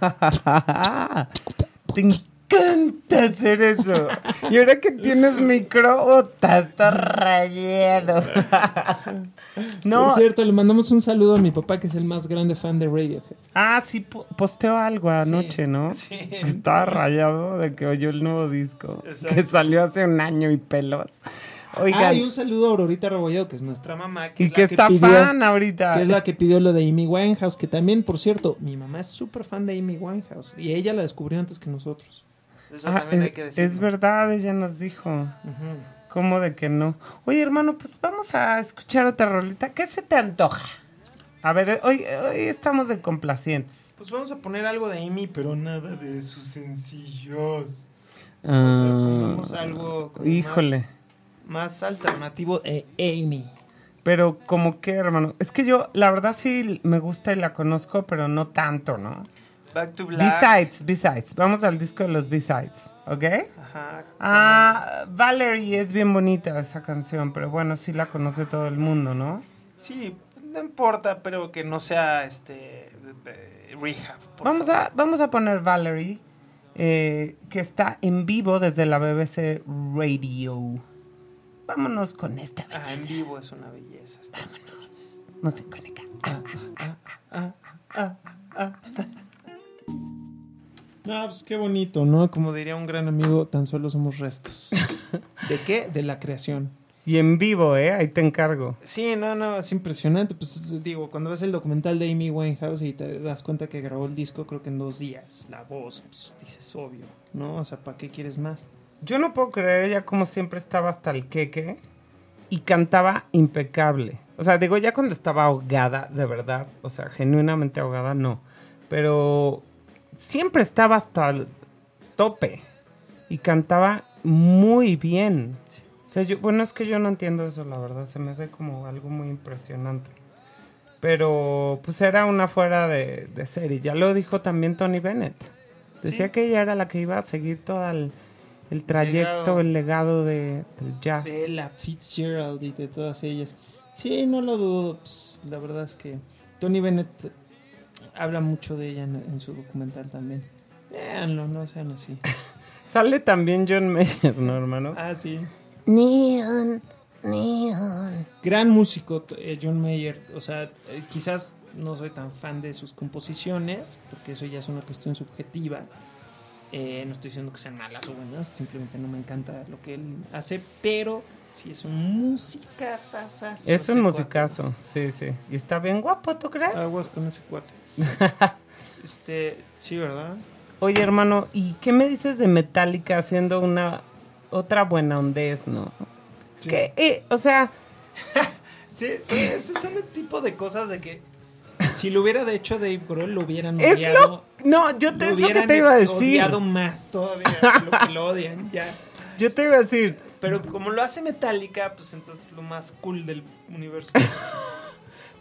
Encanta hacer eso. Y ahora que tienes micro, ota, está rayado. no. Por cierto, le mandamos un saludo a mi papá, que es el más grande fan de Radiohead. Ah, sí, po- posteó algo anoche, ¿no? Sí. Estaba rayado de que oyó el nuevo disco Exacto. que salió hace un año y pelos. Oigan, Ah, y un saludo a Aurorita Rebolledo, que es nuestra mamá. y es que la está pidió- fan ahorita. Que es la que pidió lo de Amy Winehouse, que también, por cierto, mi mamá es súper fan de Amy Winehouse. Y ella la descubrió antes que nosotros. Eso Ah, también hay es, que decirlo. es verdad, ella nos dijo. ¿Cómo de que no? Oye, hermano, pues vamos a escuchar otra rolita. ¿Qué se te antoja? A ver, hoy, hoy estamos de complacientes. Pues vamos a poner algo de Amy, pero nada de sus sencillos. O sea, Ah, pongamos algo como híjole. Más, más alternativo de Amy. Pero como que, hermano, es que yo, la verdad sí me gusta y la conozco, pero no tanto, ¿no? Back to Black. B-sides, B-sides. Vamos al disco de los B-sides, ¿ok? Ajá. Ah, Valerie es bien bonita esa canción, pero bueno, sí la conoce todo el mundo, ¿no? Sí, no importa, pero que no sea este eh, rehab. Vamos favor. a, vamos a poner Valerie, eh, que está en vivo desde la BBC Radio. Vámonos con esta Ah, en belleza. vivo es una belleza. está- Música única. No, pues qué bonito, ¿no? Como diría un gran amigo, tan solo somos restos. ¿De qué? De la creación. Y en vivo, ¿eh? Ahí te encargo. Sí, no, no, es impresionante. Pues digo, cuando ves el documental de Amy Winehouse y te das cuenta que grabó el disco, creo que en dos días. La voz, pues dices, obvio, ¿no? O sea, ¿para qué quieres más? Yo no puedo creer, ella como siempre estaba hasta el queque y cantaba impecable. O sea, digo, ya cuando estaba ahogada, de verdad, o sea, genuinamente ahogada, no. Pero siempre estaba hasta el tope y cantaba muy bien. O sea, yo, bueno, es que yo no entiendo eso, la verdad, se me hace como algo muy impresionante. Pero pues era una fuera de, de serie. Ya lo dijo también Tony Bennett. Decía que ella era la que iba a seguir todo el, el trayecto, Legado. el legado de, del jazz. De la Fitzgerald y de todas ellas. Sí, no lo dudo. Pues, la verdad es que Tony Bennett habla mucho de ella en, en su documental también. Véanlo, no sean así. Sale también John Mayer, ¿no, hermano? Ah, sí. Neon, neon. Gran músico, eh, John Mayer. O sea, eh, quizás no soy tan fan de sus composiciones, porque eso ya es una cuestión subjetiva. Eh, no estoy diciendo que sean malas o buenas, simplemente no me encanta lo que él hace, pero sí es un música Es un musicazo, sí, sí. Y está bien guapo, ¿tú crees? Aguas con ese cuate. este, sí, ¿verdad? Oye, hermano, ¿y qué me dices de Metallica haciendo una otra buena ondez, no? Es Sí. que, eh, o sea, Sí, sí, ese es un tipo de cosas de que si lo hubiera hecho Dave Grohl lo hubieran es odiado. lo... No, yo te, lo es lo que te iba a decir. odiado más todavía lo que lo odian, ya. Yo te iba a decir, Pero como lo hace Metallica, pues entonces es lo más cool del universo.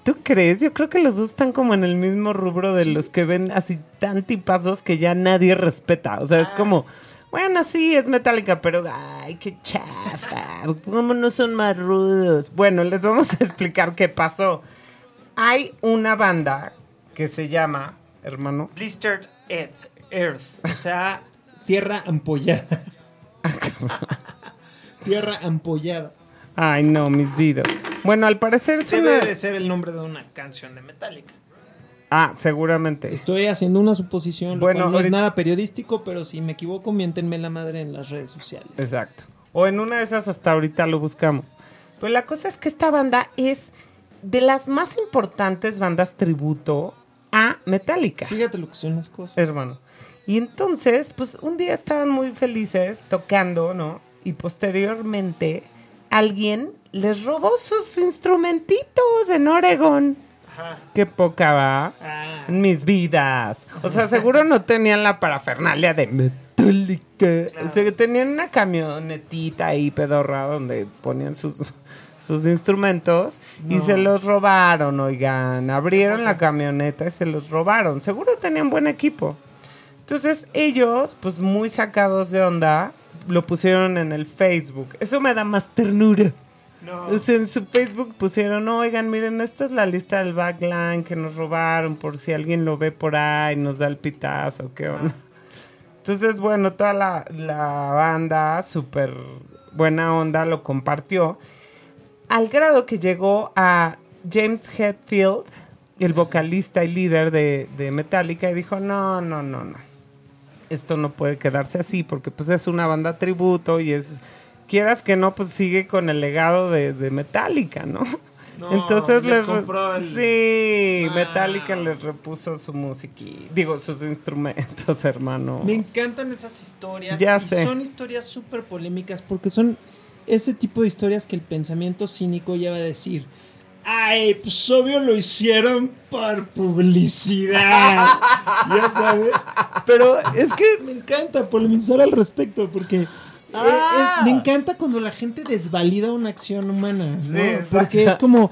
¿tú crees? Yo creo que los dos están como en el mismo rubro de los que ven así tan tipazos que ya nadie respeta. O sea, es Ah. como, bueno, sí, es Metallica, pero ay, qué chafa. ¿Cómo no son más rudos? Bueno, les vamos a explicar qué pasó. Hay una banda que se llama, hermano, Blistered Earth. Earth, o sea, tierra ampollada. tierra ampollada. Ay, no, mis vidas. Bueno, al parecer es Debe una... de ser el nombre de una canción de Metallica. Ah, seguramente. Estoy haciendo una suposición, lo Bueno, cual no es ahorita- nada periodístico, pero si me equivoco, miéntenme la madre en las redes sociales. Exacto. O en una de esas hasta ahorita lo buscamos. Pero la cosa es que esta banda es de las más importantes bandas tributo a Metallica, Fíjate lo que son las cosas. hermano. Y entonces, pues un día estaban muy felices tocando, ¿no? Y posteriormente alguien les robó sus instrumentitos en Oregon. Ajá. Qué poca va. Ah. En mis vidas. O sea, seguro no tenían la parafernalia de Metallica. O sea, tenían una camionetita ahí pedorra donde ponían sus, sus instrumentos y se los robaron, oigan. Abrieron la camioneta y se los robaron. Seguro tenían buen equipo. Entonces ellos, pues muy sacados de onda, lo pusieron en el Facebook. Eso me da más ternura. No. O sea, en su Facebook pusieron, oigan, miren, esta es la lista del backline que nos robaron por si alguien lo ve por ahí, nos da el pitazo, qué onda. Entonces, bueno, toda la, la banda, súper buena onda, lo compartió. Al grado que llegó a James Hetfield, el vocalista y líder de, de Metallica, y dijo, no, no, no, no. Esto no puede quedarse así, porque pues es una banda tributo y es, quieras que no, pues sigue con el legado de, de Metallica, ¿no? No, Entonces les les re- compró el- Sí, Ah. Metallica les repuso su música, digo, sus instrumentos, hermano. Me encantan esas historias. Ya y sé. Son historias súper polémicas porque son ese tipo de historias que el pensamiento cínico ya va a decir. Ay, pues obvio lo hicieron por publicidad. ya sabes. Pero es que me encanta polemizar al respecto porque. eh, Ah. es- me encanta cuando la gente desvalida una acción humana, ¿no? Sí, porque es como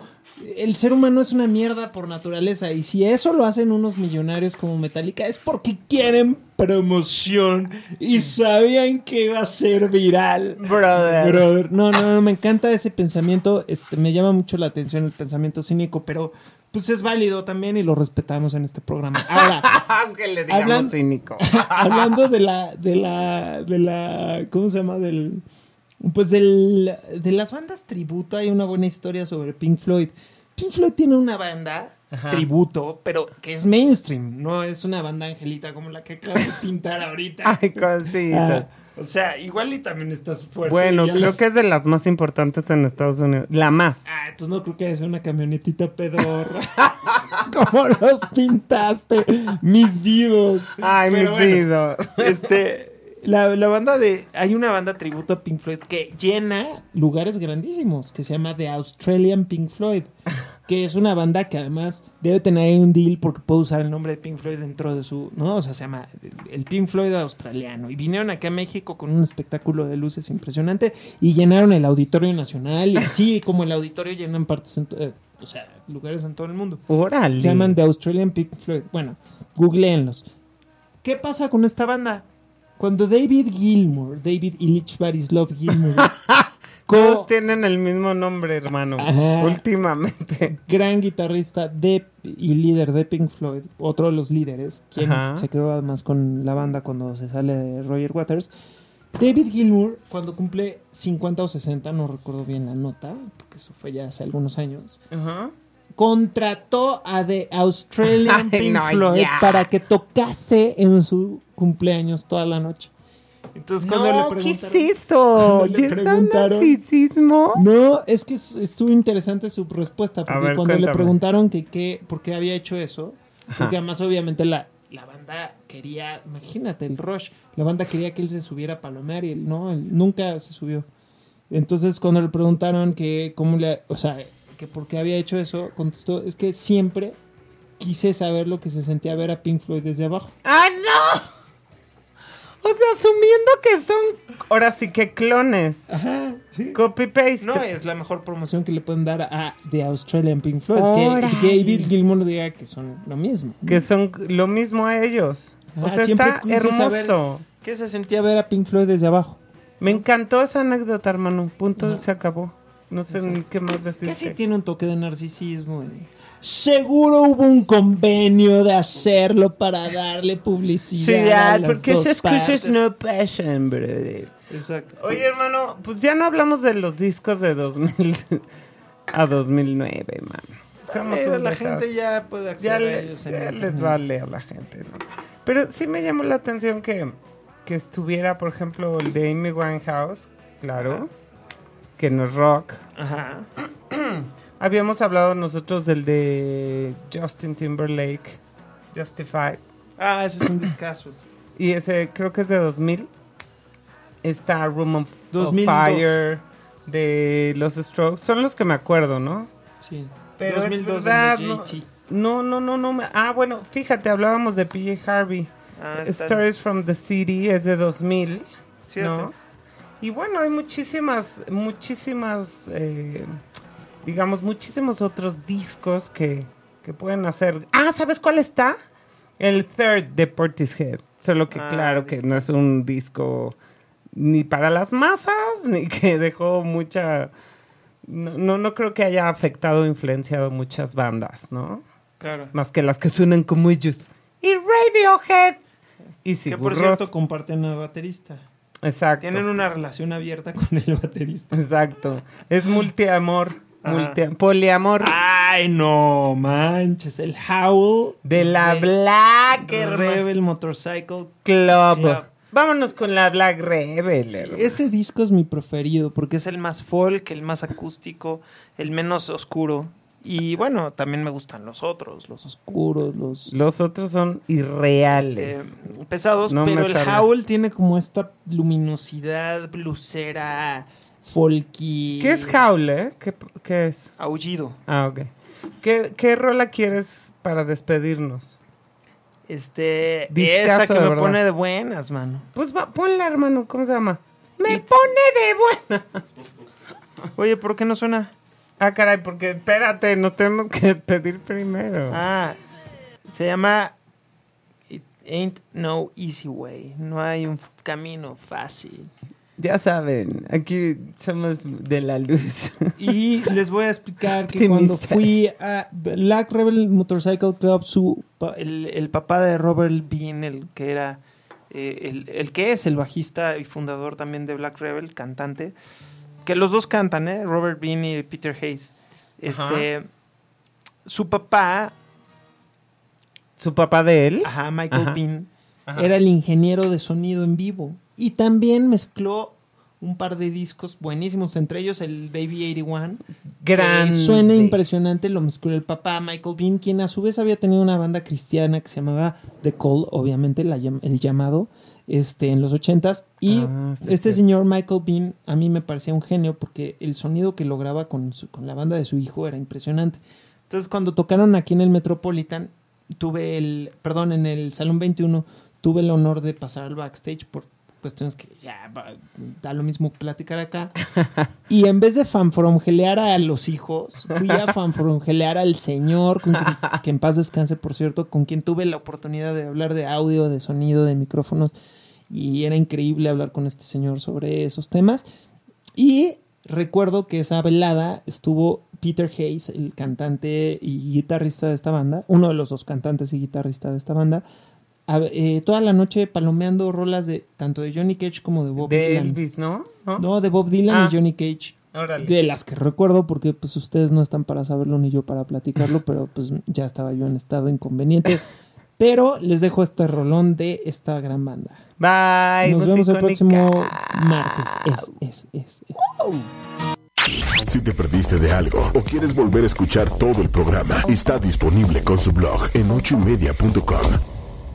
el ser humano es una mierda por naturaleza y si eso lo hacen unos millonarios como Metallica es porque quieren promoción y sabían que iba a ser viral. Brother. Brother, no, no, no, me encanta ese pensamiento, este, me llama mucho la atención el pensamiento cínico, pero pues es válido también y lo respetamos en este programa. Ahora, Aunque le digamos Hablan- cínico. hablando de la, de la, de la, ¿cómo se llama? Del, pues del, de las bandas tributo, hay una buena historia sobre Pink Floyd. Pink Floyd tiene una banda Ajá. tributo, pero que es mainstream, no es una banda angelita como la que acabas de pintar ahorita. Ay, cosita. Ah, o sea, igual y también estás fuerte. bueno, creo que es de las más importantes en Estados Unidos. La más. Ah, entonces no creo que sea una camionetita pedorra. como los pintaste, mis vivos. Ay, mi Pero bueno, vida. Este, la, la banda de. Hay una banda tributo a Pink Floyd que llena lugares grandísimos, que se llama The Australian Pink Floyd. Que es una banda que además debe tener ahí un deal porque puede usar el nombre de Pink Floyd dentro de su. ¿No? O sea, se llama el Pink Floyd australiano. Y vinieron acá a México con un espectáculo de luces impresionante y llenaron el Auditorio Nacional. Y así como el auditorio llenan partes en. eh, o sea, lugares en todo el mundo. Órale. Se llaman The Australian Pink Floyd. Bueno, googleenlos. ¿Qué pasa con esta banda? Cuando David Gilmour, David Illich Barislov Gilmour, Todos tienen el mismo nombre, hermano. Ajá. Últimamente. gran guitarrista de, y líder de Pink Floyd, otro de los líderes, quien Ajá. se quedó además con la banda cuando se sale de Roger Waters. David Gilmour, cuando cumple 50 o 60, no recuerdo bien la nota, porque eso fue ya hace algunos años, Ajá. Contrató a The Australian Pink no, Floyd para que tocase en su cumpleaños toda la noche. Entonces, cuando No, le ¿qué es preguntaron- eso? cuando le ¿Ya está preguntaron- narcisismo? No, es que es- estuvo interesante su respuesta, porque ver, cuando le preguntaron que qué, por qué había hecho eso, Ajá. porque además obviamente la, la banda quería, imagínate, el Rush, la banda quería que él se subiera a palomear y él no, él nunca se subió. Entonces cuando le preguntaron que cómo le, o sea, que por qué había hecho eso, contestó, es que siempre quise saber lo que se sentía ver a Pink Floyd desde abajo. ¡Ay, no! O sea, asumiendo que son, ahora sí que clones. Ajá, sí. Copy-paste. No es la mejor promoción que le pueden dar a The Australian Pink Floyd. Órale. Que David Gilmour diga que son lo mismo. Que son lo mismo a ellos. O Ah, sea, siempre está quise hermoso. saber- ¿Qué se sentía ver a Pink Floyd desde abajo? Me encantó esa anécdota, hermano. Punto, No. se acabó. No sé ni qué más sí decirte. tiene un toque de narcisismo. Seguro hubo un convenio de hacerlo para darle publicidad. Sí, a ya, las porque dos esas cosas no pasan, brother. Exacto. Oye, hermano, pues ya no hablamos de los discos de 2000 a 2009, man. Somos un la gente ya puede ya, acceder a le- ellos en ya les internet. vale a la gente, ¿no? Pero sí me llamó la atención que, que estuviera, por ejemplo, el de Amy Winehouse, claro, que no es rock. Ajá. Habíamos hablado nosotros del de Justin Timberlake, Justified. Ah, ese es un discazo. Y ese creo que es de 2000. Está Room of, of 2002. Fire de los Strokes. Son los que me acuerdo, ¿no? Sí. Pero 2002 es verdad. No, no, no, no, no me- Ah, bueno, fíjate, hablábamos de PJ Harvey. Ah, Stories from the City es de 2000. Fíjate. ¿no? Y bueno, hay muchísimas, muchísimas, eh, digamos, muchísimos otros discos que, que pueden hacer. Ah, ¿sabes cuál está? El Third de Portishead. Solo que Ah, claro que no es un disco ni para las masas, ni que dejó mucha... No, no, no creo que haya afectado o influenciado muchas bandas, ¿no? Claro. Más que las que suenan como ellos. Y Radiohead. Y Que Sigur por cierto comparten a baterista. Exacto. Tienen una relación abierta con el baterista. Exacto. Es multiamor. Ajá. multi- poliamor. Ay, no manches. El Howl de la Black hermano. Rebel Motorcycle. Club. Club. Vámonos con la Black Rebel. Sí, ese disco es mi preferido porque es el más folk, el más acústico, el menos oscuro. Y bueno, también me gustan los otros, los oscuros, los Los otros son irreales. este, pesados, No pero el sabes. Howl tiene como esta luminosidad blusera, folky. ¿Qué es Howl, eh? ¿Qué, qué es? Aullido. Ah, ok. ¿Qué, ¿Qué rola quieres para despedirnos? Este, Discazo, esta que me verdad. pone de buenas, mano. Pues va, ponla, hermano. ¿Cómo se llama? Me It's- pone de buena. Oye, ¿por qué no suena? Ah, caray, porque espérate, nos tenemos que despedir primero. Ah, se llama It Ain't No Easy Way. No hay un camino fácil. Ya saben, aquí somos de la luz. Y les voy a explicar que cuando fui a Black Rebel Motorcycle Club, su, el, el papá de Robert Bean, el que era, eh, el, el que es el bajista y fundador también de Black Rebel, cantante, que los dos cantan, ¿eh? Robert Bean y Peter Hayes. Este, su papá, ¿Su papá de él? ajá, Michael Ajá. Bean, Ajá. era el ingeniero de sonido en vivo. Y también mezcló un par de discos buenísimos, entre ellos el Baby 81. Grande. Que suena impresionante, lo mezcló el papá Michael Bean, quien a su vez había tenido una banda cristiana que se llamaba The Call, obviamente la el llamado, este, en los ochentas. Y Ah, sí, este sí. señor Michael Bean a mí me parecía un genio porque el sonido que lograba con, su- con la banda de su hijo era impresionante. Entonces cuando tocaron aquí en el Metropolitan, tuve el, perdón, en el Salón 21, tuve el honor de pasar al backstage por cuestiones que ya da lo mismo platicar acá. Y en vez de fanfrongelear a los hijos, fui a fanfrongelear al señor, con quien- que en paz descanse, por cierto, con quien tuve la oportunidad de hablar de audio, de sonido, de micrófonos. Y era increíble hablar con este señor sobre esos temas. Y recuerdo que esa velada estuvo Peter Hayes, el cantante y guitarrista de esta banda, uno de los dos cantantes y guitarrista de esta banda, a- eh, toda la noche palomeando rolas de tanto de Johnny Cage como de Bob De Dylan. Elvis, ¿no? ¿No? No, de Bob Dylan Ah. y Johnny Cage. Órale. De las que recuerdo, porque pues ustedes no están para saberlo ni yo para platicarlo, pero pues ya estaba yo en estado inconveniente. Pero les dejo este rolón de esta gran banda. Bye. Nos vemos el próximo martes. Es, es, es, es. Si te perdiste de algo o quieres volver a escuchar todo el programa, está disponible con su blog en ochoymedia.com.